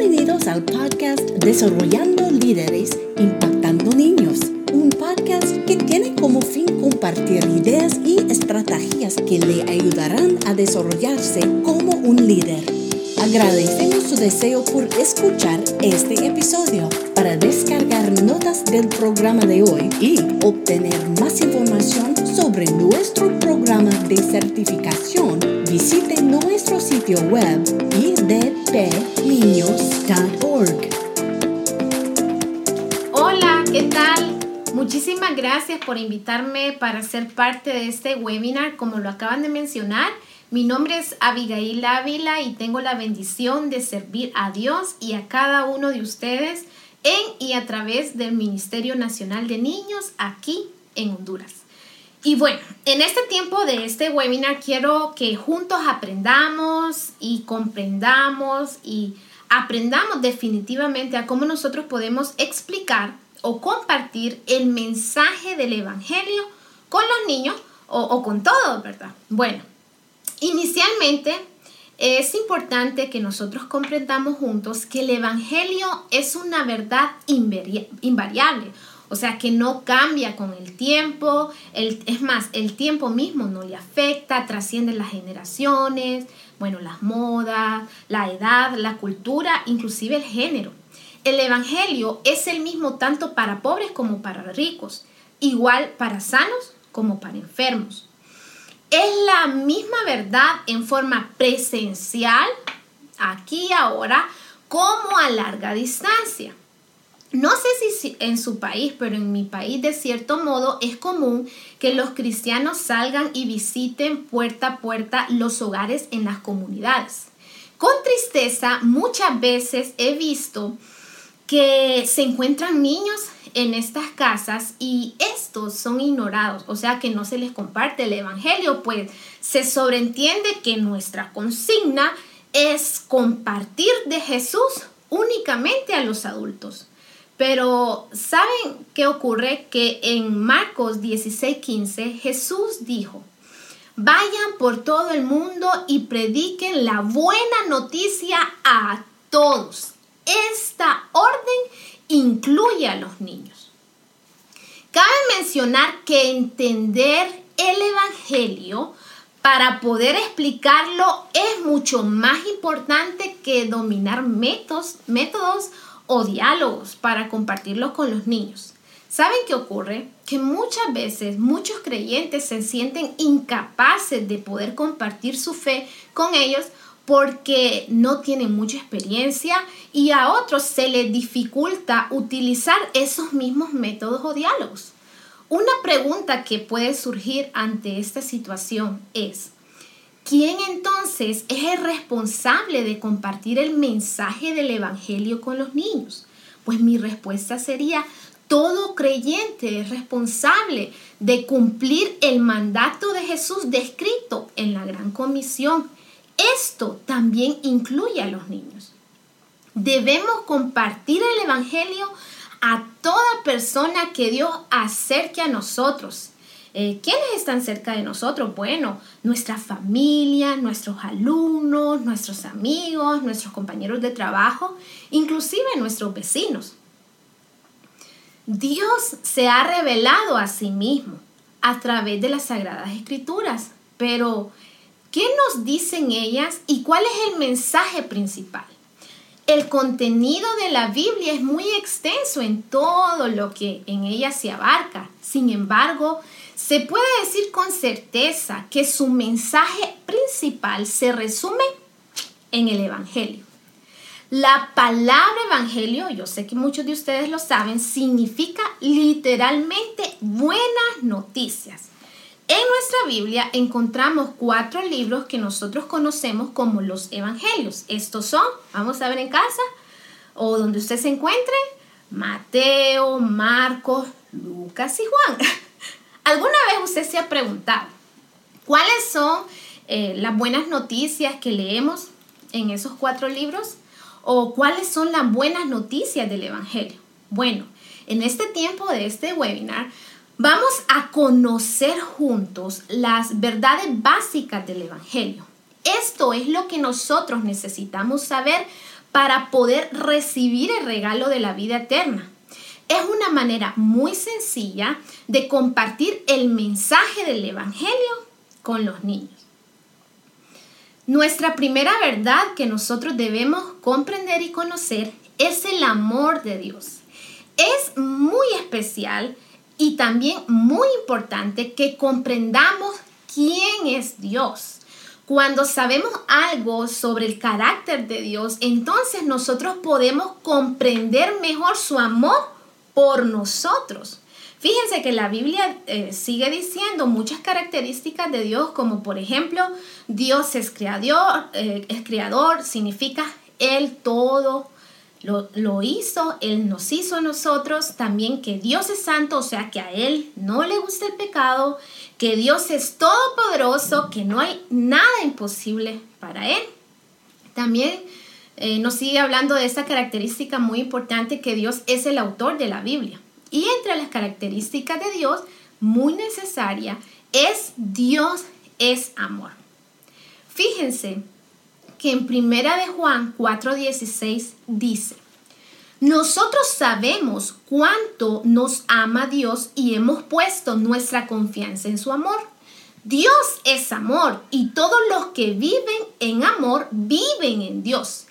Bienvenidos al podcast Desarrollando Líderes, Impactando Niños, un podcast que tiene como fin compartir ideas y estrategias que le ayudarán a desarrollarse como un líder. Agradecemos su deseo por escuchar este episodio. Para descargar notas del programa de hoy y obtener más información sobre nuestro programa de certificación, visite nuestro sitio web idpniños.org. Hola, ¿qué tal? Muchísimas gracias por invitarme para ser parte de este webinar, como lo acaban de mencionar. Mi nombre es Abigail Ávila y tengo la bendición de servir a Dios y a cada uno de ustedes en y a través del Ministerio Nacional de Niños aquí en Honduras. Y bueno, en este tiempo de este webinar quiero que juntos aprendamos y comprendamos y aprendamos definitivamente a cómo nosotros podemos explicar o compartir el mensaje del Evangelio con los niños o, con todos, ¿verdad? Bueno, Inicialmente, es importante que nosotros comprendamos juntos que el Evangelio es una verdad invariable, o sea, que no cambia con el tiempo, es más, el tiempo mismo no le afecta, trasciende las generaciones, bueno, las modas, la edad, la cultura, inclusive el género. El Evangelio es el mismo tanto para pobres como para ricos, igual para sanos como para enfermos es la misma verdad en forma presencial, aquí ahora, como a larga distancia. No sé si en su país, pero en mi país de cierto modo es común que los cristianos salgan y visiten puerta a puerta los hogares en las comunidades. Con tristeza, muchas veces he visto que se encuentran niños en estas casas y estos son ignorados, o sea que no se les comparte el Evangelio, pues se sobreentiende que nuestra consigna es compartir de Jesús únicamente a los adultos. Pero ¿saben qué ocurre? Que en Marcos 16:15 Jesús dijo, vayan por todo el mundo y prediquen la buena noticia a todos. Esta orden incluye a los niños. Cabe mencionar que entender el Evangelio para poder explicarlo es mucho más importante que dominar métodos, métodos o diálogos para compartirlo con los niños. ¿Saben qué ocurre? Que muchas veces muchos creyentes se sienten incapaces de poder compartir su fe con ellos porque no tienen mucha experiencia y a otros se les dificulta utilizar esos mismos métodos o diálogos. Una pregunta que puede surgir ante esta situación es, ¿quién entonces es el responsable de compartir el mensaje del Evangelio con los niños? Pues mi respuesta sería, todo creyente es responsable de cumplir el mandato de Jesús descrito en la Gran Comisión esto también incluye a los niños. Debemos compartir el Evangelio a toda persona que Dios acerque a nosotros. Eh, ¿Quiénes están cerca de nosotros? Bueno, nuestra familia, nuestros alumnos, nuestros amigos, nuestros compañeros de trabajo, inclusive nuestros vecinos. Dios se ha revelado a sí mismo a través de las Sagradas Escrituras, pero ¿Qué nos dicen ellas y cuál es el mensaje principal? El contenido de la Biblia es muy extenso en todo lo que en ella se abarca. Sin embargo, se puede decir con certeza que su mensaje principal se resume en el Evangelio. La palabra Evangelio, yo sé que muchos de ustedes lo saben, significa literalmente buenas noticias. En nuestra Biblia encontramos cuatro libros que nosotros conocemos como los evangelios. Estos son, vamos a ver en casa o donde usted se encuentre, Mateo, Marcos, Lucas y Juan. ¿Alguna vez usted se ha preguntado cuáles son eh, las buenas noticias que leemos en esos cuatro libros? ¿O cuáles son las buenas noticias del Evangelio? Bueno, en este tiempo de este webinar Vamos a conocer juntos las verdades básicas del Evangelio. Esto es lo que nosotros necesitamos saber para poder recibir el regalo de la vida eterna. Es una manera muy sencilla de compartir el mensaje del Evangelio con los niños. Nuestra primera verdad que nosotros debemos comprender y conocer es el amor de Dios. Es muy especial y también muy importante que comprendamos quién es Dios. Cuando sabemos algo sobre el carácter de Dios, entonces nosotros podemos comprender mejor su amor por nosotros. Fíjense que la Biblia eh, sigue diciendo muchas características de Dios, como por ejemplo, Dios es creador, eh, es creador, significa Él todo lo, lo, hizo, Él nos hizo a nosotros, también que Dios es santo, o sea que a Él no le gusta el pecado, que Dios es todopoderoso, que no hay nada imposible para Él. También eh, nos sigue hablando de esta característica muy importante que Dios es el autor de la Biblia. Y entre las características de Dios, muy necesaria, es Dios es amor. Fíjense que en Primera de Juan 4:16 dice, nosotros sabemos cuánto nos ama Dios y hemos puesto nuestra confianza en su amor. Dios es amor y todos los que viven en amor viven en Dios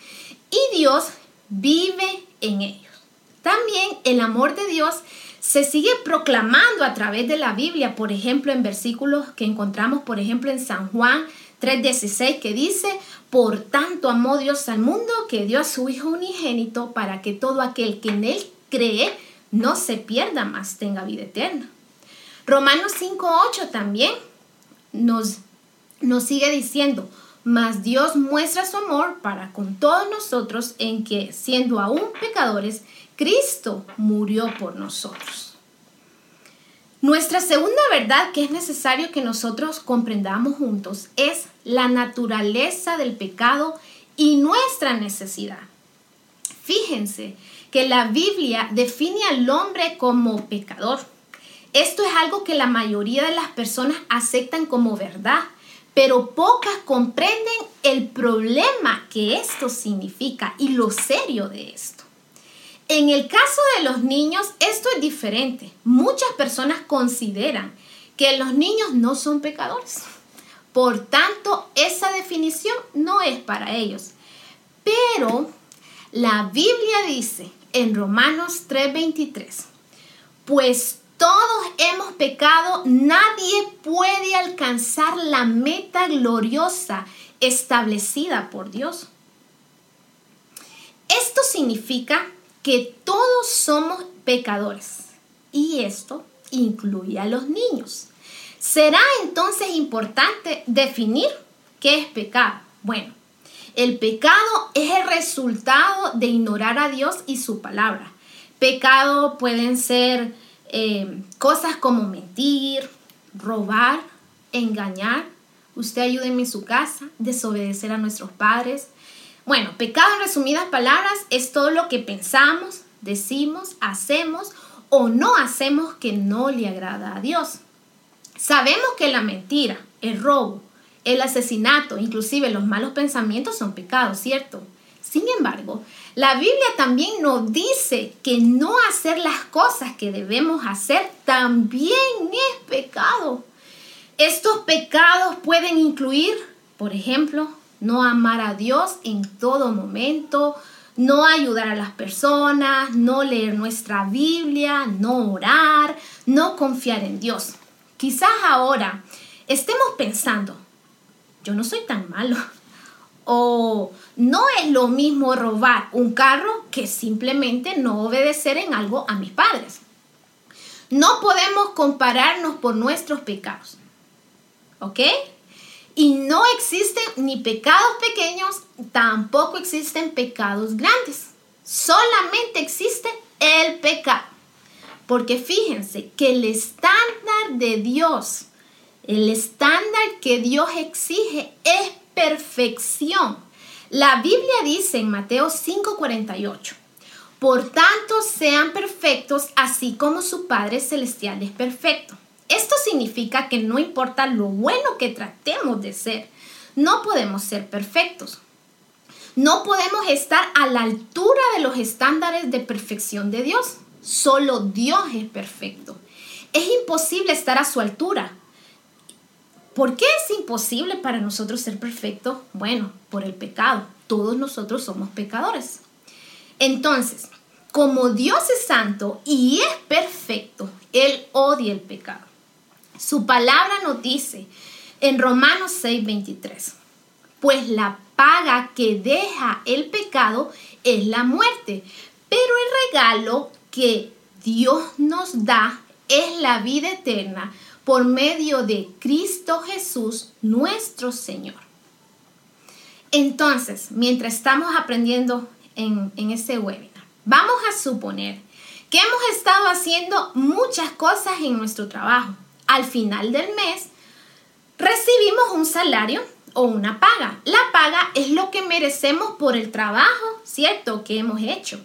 y Dios vive en ellos. También el amor de Dios se sigue proclamando a través de la Biblia, por ejemplo, en versículos que encontramos, por ejemplo, en San Juan 3:16, que dice, por tanto amó Dios al mundo que dio a su Hijo unigénito para que todo aquel que en él cree no se pierda más, tenga vida eterna. Romanos 5:8 también nos, nos sigue diciendo, mas Dios muestra su amor para con todos nosotros en que, siendo aún pecadores, Cristo murió por nosotros. Nuestra segunda verdad que es necesario que nosotros comprendamos juntos es la naturaleza del pecado y nuestra necesidad. Fíjense que la Biblia define al hombre como pecador. Esto es algo que la mayoría de las personas aceptan como verdad, pero pocas comprenden el problema que esto significa y lo serio de esto. En el caso de los niños, esto es diferente. Muchas personas consideran que los niños no son pecadores. Por tanto, esa definición no es para ellos. Pero la Biblia dice en Romanos 3:23, pues todos hemos pecado, nadie puede alcanzar la meta gloriosa establecida por Dios. Esto significa que todos somos pecadores y esto incluye a los niños. ¿Será entonces importante definir qué es pecado? Bueno, el pecado es el resultado de ignorar a Dios y su palabra. Pecado pueden ser eh, cosas como mentir, robar, engañar, usted ayúdeme en su casa, desobedecer a nuestros padres. Bueno, pecado en resumidas palabras es todo lo que pensamos, decimos, hacemos o no hacemos que no le agrada a Dios. Sabemos que la mentira, el robo, el asesinato, inclusive los malos pensamientos son pecados, ¿cierto? Sin embargo, la Biblia también nos dice que no hacer las cosas que debemos hacer también es pecado. Estos pecados pueden incluir, por ejemplo, no amar a Dios en todo momento, no ayudar a las personas, no leer nuestra Biblia, no orar, no confiar en Dios. Quizás ahora estemos pensando, yo no soy tan malo. O no es lo mismo robar un carro que simplemente no obedecer en algo a mis padres. No podemos compararnos por nuestros pecados. ¿Ok? Y no existen ni pecados pequeños, tampoco existen pecados grandes. Solamente existe el pecado. Porque fíjense que el estándar de Dios, el estándar que Dios exige es perfección. La Biblia dice en Mateo 5:48, por tanto sean perfectos así como su Padre Celestial es perfecto. Esto significa que no importa lo bueno que tratemos de ser, no podemos ser perfectos. No podemos estar a la altura de los estándares de perfección de Dios. Solo Dios es perfecto. Es imposible estar a su altura. ¿Por qué es imposible para nosotros ser perfectos? Bueno, por el pecado. Todos nosotros somos pecadores. Entonces, como Dios es santo y es perfecto, Él odia el pecado. Su palabra nos dice en Romanos 6:23, pues la paga que deja el pecado es la muerte, pero el regalo que Dios nos da es la vida eterna por medio de Cristo Jesús, nuestro Señor. Entonces, mientras estamos aprendiendo en, en este webinar, vamos a suponer que hemos estado haciendo muchas cosas en nuestro trabajo. Al final del mes, recibimos un salario o una paga. La paga es lo que merecemos por el trabajo, ¿cierto?, que hemos hecho.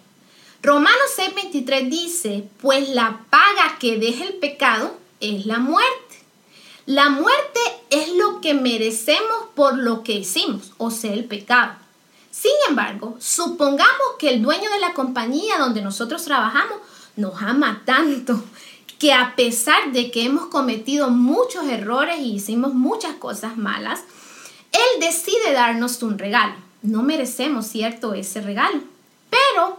Romanos 6:23 dice, pues la paga que deja el pecado es la muerte. La muerte es lo que merecemos por lo que hicimos, o sea, el pecado. Sin embargo, supongamos que el dueño de la compañía donde nosotros trabajamos nos ama tanto que a pesar de que hemos cometido muchos errores y hicimos muchas cosas malas, Él decide darnos un regalo. No merecemos, ¿cierto?, ese regalo. Pero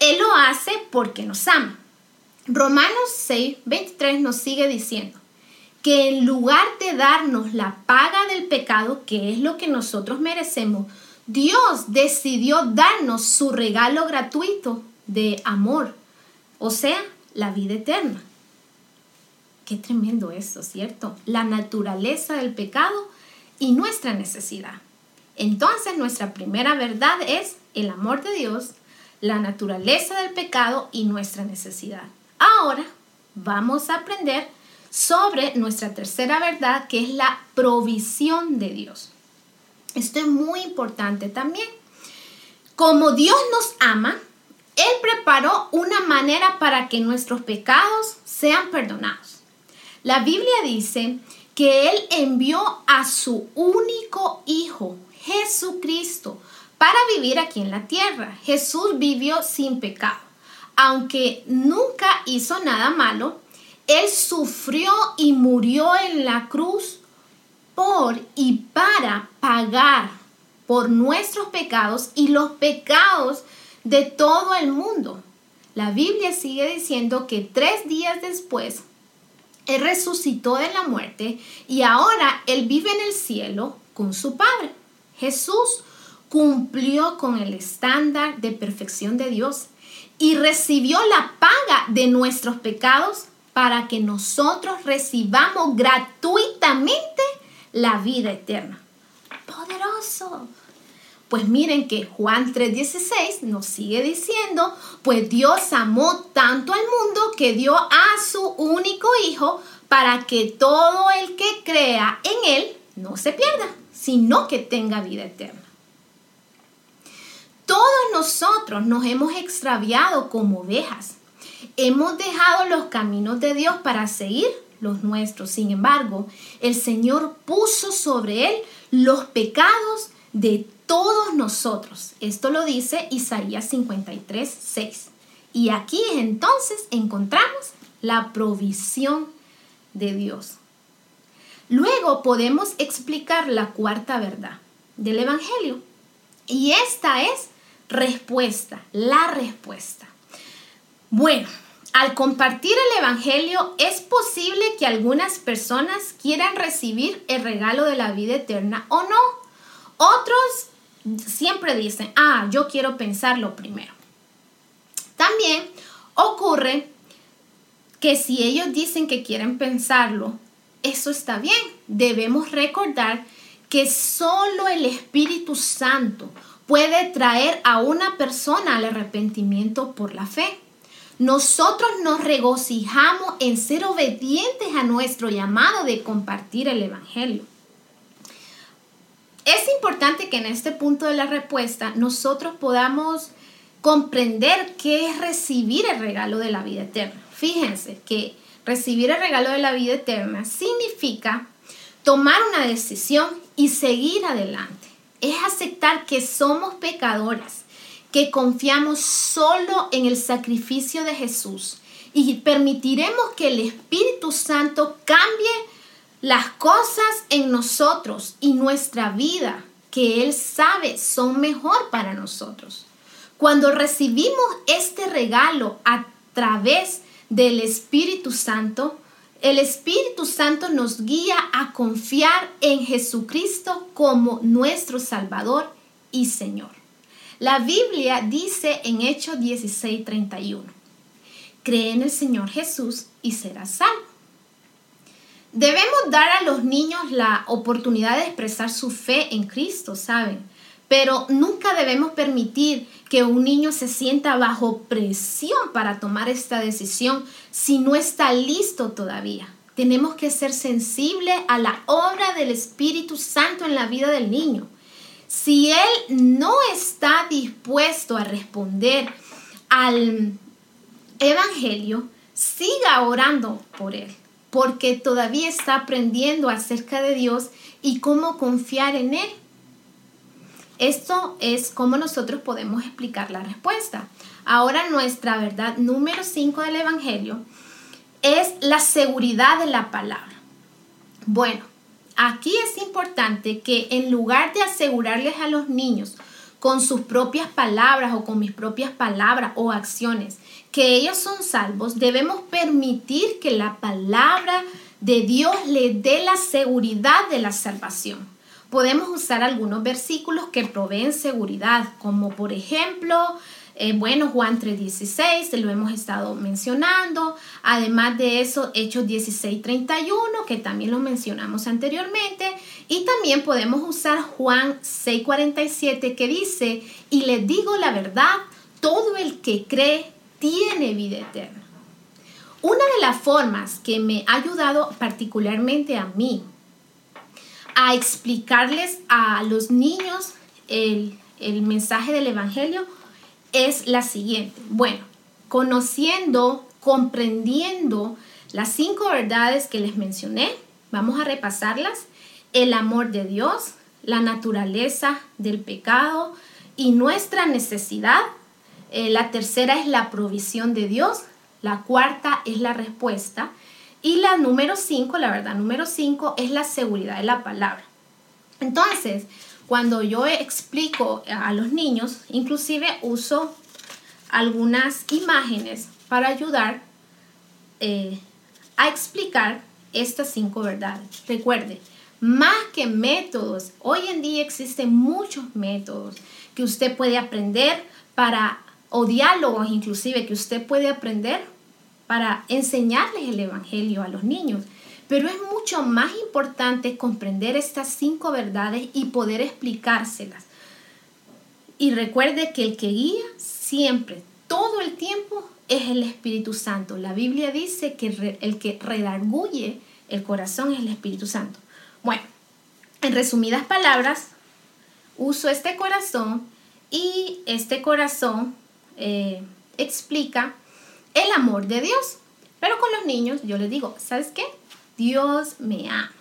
él lo hace porque nos ama. Romanos 6, 23 nos sigue diciendo que en lugar de darnos la paga del pecado, que es lo que nosotros merecemos, Dios decidió darnos su regalo gratuito de amor, o sea, la vida eterna. Qué tremendo esto, ¿cierto? La naturaleza del pecado y nuestra necesidad. Entonces nuestra primera verdad es el amor de Dios la naturaleza del pecado y nuestra necesidad. Ahora vamos a aprender sobre nuestra tercera verdad, que es la provisión de Dios. Esto es muy importante también. Como Dios nos ama, Él preparó una manera para que nuestros pecados sean perdonados. La Biblia dice que Él envió a su único Hijo, Jesucristo, para vivir aquí en la tierra. Jesús vivió sin pecado. Aunque nunca hizo nada malo, Él sufrió y murió en la cruz por y para pagar por nuestros pecados y los pecados de todo el mundo. La Biblia sigue diciendo que tres días después Él resucitó de la muerte y ahora Él vive en el cielo con su Padre. Jesús cumplió con el estándar de perfección de Dios y recibió la paga de nuestros pecados para que nosotros recibamos gratuitamente la vida eterna. Poderoso. Pues miren que Juan 3:16 nos sigue diciendo, pues Dios amó tanto al mundo que dio a su único Hijo para que todo el que crea en Él no se pierda, sino que tenga vida eterna. Todos nosotros nos hemos extraviado como ovejas. Hemos dejado los caminos de Dios para seguir los nuestros. Sin embargo, el Señor puso sobre él los pecados de todos nosotros. Esto lo dice Isaías 53, 6. Y aquí entonces encontramos la provisión de Dios. Luego podemos explicar la cuarta verdad del Evangelio. Y esta es respuesta, la respuesta. Bueno, al compartir el Evangelio es posible que algunas personas quieran recibir el regalo de la vida eterna o no. Otros siempre dicen, ah, yo quiero pensarlo primero. También ocurre que si ellos dicen que quieren pensarlo, eso está bien. Debemos recordar que solo el Espíritu Santo puede traer a una persona al arrepentimiento por la fe. Nosotros nos regocijamos en ser obedientes a nuestro llamado de compartir el Evangelio. Es importante que en este punto de la respuesta nosotros podamos comprender qué es recibir el regalo de la vida eterna. Fíjense que recibir el regalo de la vida eterna significa tomar una decisión y seguir adelante es aceptar que somos pecadores, que confiamos solo en el sacrificio de Jesús y permitiremos que el Espíritu Santo cambie las cosas en nosotros y nuestra vida que Él sabe son mejor para nosotros. Cuando recibimos este regalo a través del Espíritu Santo, el Espíritu Santo nos guía a confiar en Jesucristo como nuestro Salvador y Señor. La Biblia dice en Hechos 16:31, cree en el Señor Jesús y serás salvo. Debemos dar a los niños la oportunidad de expresar su fe en Cristo, ¿saben? Pero nunca debemos permitir que un niño se sienta bajo presión para tomar esta decisión si no está listo todavía. Tenemos que ser sensibles a la obra del Espíritu Santo en la vida del niño. Si él no está dispuesto a responder al Evangelio, siga orando por él porque todavía está aprendiendo acerca de Dios y cómo confiar en Él. Esto es cómo nosotros podemos explicar la respuesta. Ahora nuestra verdad número 5 del Evangelio es la seguridad de la palabra. Bueno, aquí es importante que en lugar de asegurarles a los niños con sus propias palabras o con mis propias palabras o acciones, que ellos son salvos, debemos permitir que la palabra de Dios le dé la seguridad de la salvación. Podemos usar algunos versículos que proveen seguridad, como por ejemplo, eh, bueno, Juan 3:16, lo hemos estado mencionando. Además de eso, Hechos 16:31, que también lo mencionamos anteriormente. Y también podemos usar Juan 6:47, que dice, y les digo la verdad, todo el que cree tiene vida eterna. Una de las formas que me ha ayudado particularmente a mí a explicarles a los niños el, el mensaje del Evangelio es la siguiente. Bueno, conociendo, comprendiendo las cinco verdades que les mencioné, vamos a repasarlas. El amor de Dios, la naturaleza del pecado y nuestra necesidad eh, la tercera es la provisión de Dios. La cuarta es la respuesta. Y la número cinco, la verdad, número cinco es la seguridad de la palabra. Entonces, cuando yo explico a los niños, inclusive uso algunas imágenes para ayudar eh, a explicar estas cinco verdades. Recuerde, más que métodos, hoy en día existen muchos métodos que usted puede aprender para o diálogos inclusive que usted puede aprender para enseñarles el Evangelio a los niños. Pero es mucho más importante comprender estas cinco verdades y poder explicárselas. Y recuerde que el que guía siempre, todo el tiempo, es el Espíritu Santo. La Biblia dice que el que redarguye el corazón es el Espíritu Santo. Bueno, en resumidas palabras, uso este corazón y este corazón eh, explica el amor de Dios. Pero con los niños yo les digo, ¿sabes qué? Dios me ama.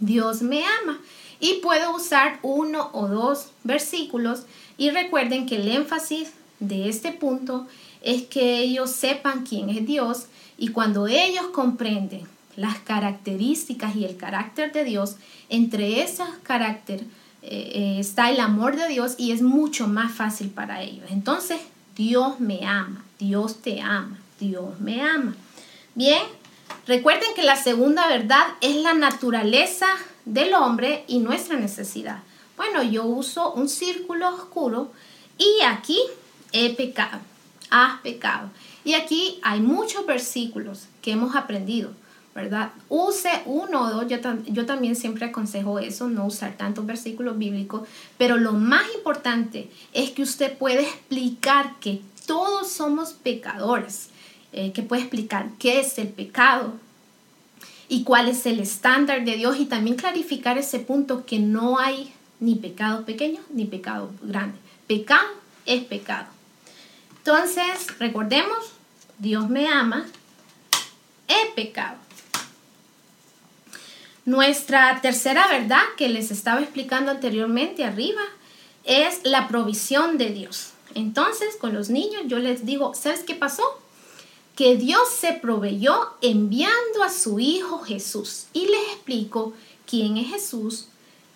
Dios me ama. Y puedo usar uno o dos versículos y recuerden que el énfasis de este punto es que ellos sepan quién es Dios y cuando ellos comprenden las características y el carácter de Dios, entre esos caracteres eh, eh, está el amor de Dios y es mucho más fácil para ellos. Entonces, Dios me ama, Dios te ama, Dios me ama. Bien, recuerden que la segunda verdad es la naturaleza del hombre y nuestra necesidad. Bueno, yo uso un círculo oscuro y aquí he pecado, has pecado. Y aquí hay muchos versículos que hemos aprendido. ¿Verdad? Use uno o dos, yo, también siempre aconsejo eso, no usar tantos versículos bíblicos, pero lo más importante es que usted puede explicar que todos somos pecadores, eh, que puede explicar qué es el pecado y cuál es el estándar de Dios y también clarificar ese punto que no hay ni pecado pequeño ni pecado grande. Pecado es pecado. Entonces, recordemos, Dios me ama, he pecado. Nuestra tercera verdad que les estaba explicando anteriormente arriba es la provisión de Dios. Entonces, con los niños yo les digo, ¿sabes qué pasó? Que Dios se proveyó enviando a su Hijo Jesús. Y les explico quién es Jesús,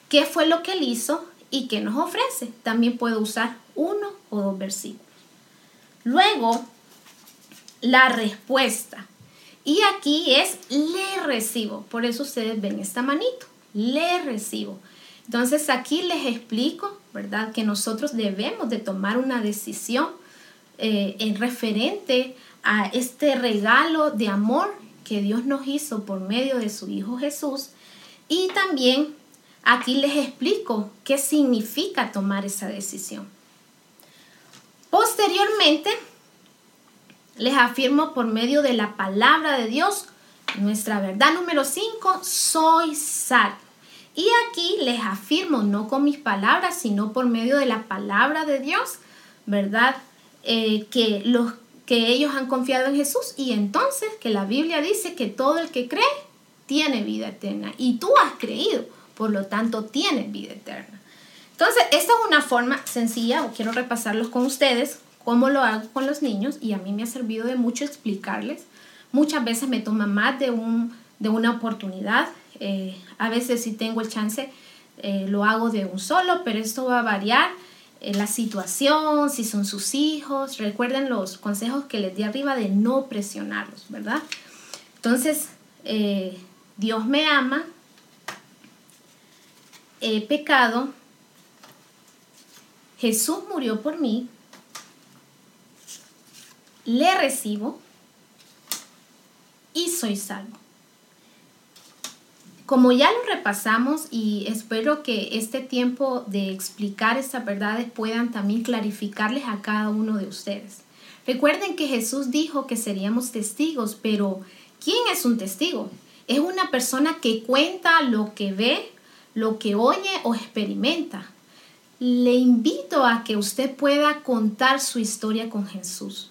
qué fue lo que él hizo y qué nos ofrece. También puedo usar uno o dos versículos. Luego, la respuesta. Y aquí es le recibo. Por eso ustedes ven esta manito. Le recibo. Entonces aquí les explico, ¿verdad? Que nosotros debemos de tomar una decisión eh, en referente a este regalo de amor que Dios nos hizo por medio de su Hijo Jesús. Y también aquí les explico qué significa tomar esa decisión. Posteriormente, les afirmo por medio de la palabra de Dios, nuestra verdad número 5, soy salvo. Y aquí les afirmo, no con mis palabras, sino por medio de la palabra de Dios, ¿verdad? Eh, que, los, que ellos han confiado en Jesús y entonces que la Biblia dice que todo el que cree tiene vida eterna. Y tú has creído, por lo tanto tienes vida eterna. Entonces, esta es una forma sencilla, quiero repasarlos con ustedes, cómo lo hago con los niños y a mí me ha servido de mucho explicarles. Muchas veces me toma más de, un, de una oportunidad. Eh, a veces si tengo el chance eh, lo hago de un solo, pero esto va a variar en la situación, si son sus hijos. Recuerden los consejos que les di arriba de no presionarlos, ¿verdad? Entonces, eh, Dios me ama, he pecado, Jesús murió por mí, le recibo y soy salvo. Como ya lo repasamos y espero que este tiempo de explicar estas verdades puedan también clarificarles a cada uno de ustedes. Recuerden que Jesús dijo que seríamos testigos, pero ¿quién es un testigo? Es una persona que cuenta lo que ve, lo que oye o experimenta. Le invito a que usted pueda contar su historia con Jesús.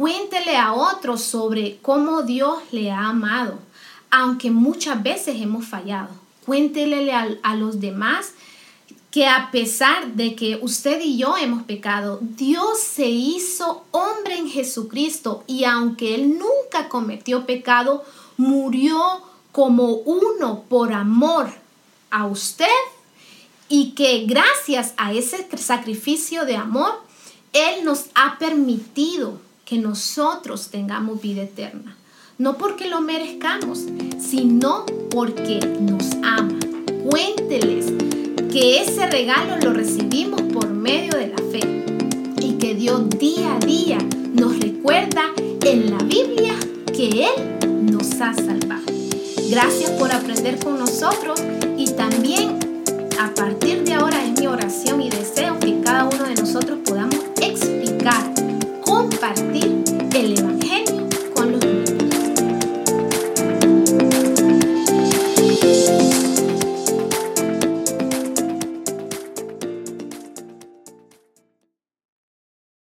Cuéntele a otros sobre cómo Dios le ha amado, aunque muchas veces hemos fallado. Cuéntele a, los demás que a pesar de que usted y yo hemos pecado, Dios se hizo hombre en Jesucristo y aunque Él nunca cometió pecado, murió como uno por amor a usted y que gracias a ese sacrificio de amor, Él nos ha permitido que nosotros tengamos vida eterna. No porque lo merezcamos, sino porque nos ama. Cuénteles que ese regalo lo recibimos por medio de la fe y que Dios día a día nos recuerda en la Biblia que Él nos ha salvado. Gracias por aprender con nosotros y también a partir de ahora es mi oración y de